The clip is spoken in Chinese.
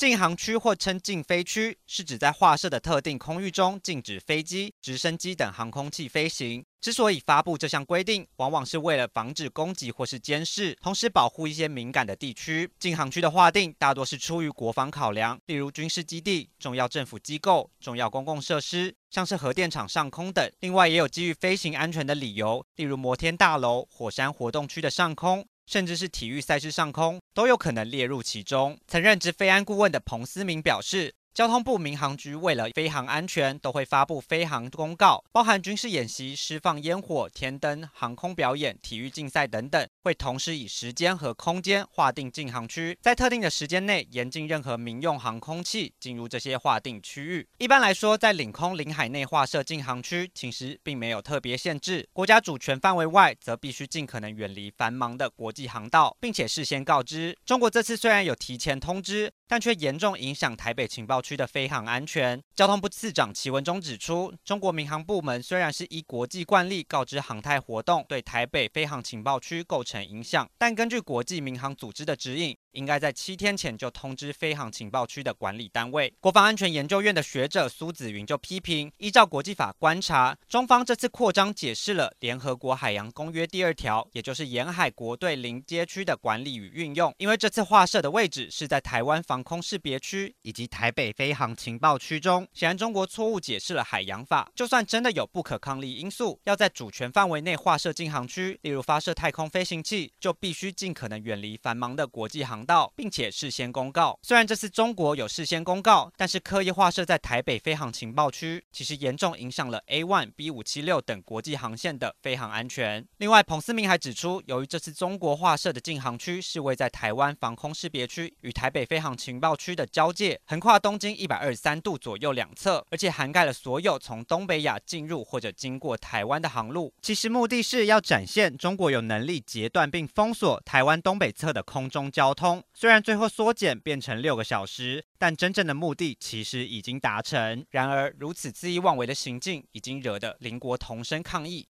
禁航区或称禁飞区，是指在划设的特定空域中禁止飞机、直升机等航空器飞行。之所以发布这项规定，往往是为了防止攻击或是监视，同时保护一些敏感的地区。禁航区的划定大多是出于国防考量，例如军事基地、重要政府机构、重要公共设施，像是核电厂上空等。另外，也有基于飞行安全的理由，例如摩天大楼、火山活动区的上空。甚至是体育赛事上空都有可能列入其中。曾任职飞安顾问的彭思明表示。交通部民航局为了飞航安全，都会发布飞航公告，包含军事演习、释放烟火、天灯、航空表演、体育竞赛等等，会同时以时间和空间划定禁航区，在特定的时间内严禁任何民用航空器进入这些划定区域。一般来说，在领空、领海内划设禁航区，其实并没有特别限制。国家主权范围外，则必须尽可能远离繁忙的国际航道，并且事先告知。中国这次虽然有提前通知，但却严重影响台北情报区的飞航安全。交通部次长齐文忠指出，中国民航部门虽然是依国际惯例告知航太活动对台北飞航情报区构成影响，但根据国际民航组织的指引，应该在七天前就通知飞航情报区的管理单位。国防安全研究院的学者苏子云就批评，依照国际法观察，中方这次扩张解释了联合国海洋公约第二条，也就是沿海国对临街区的管理与运用。因为这次划设的位置是在台湾防空识别区以及台北飞航情报区中，显然中国错误解释了海洋法。就算真的有不可抗力因素，要在主权范围内划设禁航区，例如发射太空飞行器，就必须尽可能远离繁忙的国际航。道，并且事先公告。虽然这次中国有事先公告，但是刻意划设在台北飞航情报区，其实严重影响了 A1、B576 等国际航线的飞航安全。另外，彭思明还指出，由于这次中国划设的禁航区是位在台湾防空识别区与台北飞航情报区的交界，横跨东经一百二十三度左右两侧，而且涵盖了所有从东北亚进入或者经过台湾的航路。其实目的是要展现中国有能力截断并封锁台湾东北侧的空中交通。虽然最后缩减变成六个小时，但真正的目的其实已经达成。然而，如此恣意妄为的行径，已经惹得邻国同声抗议。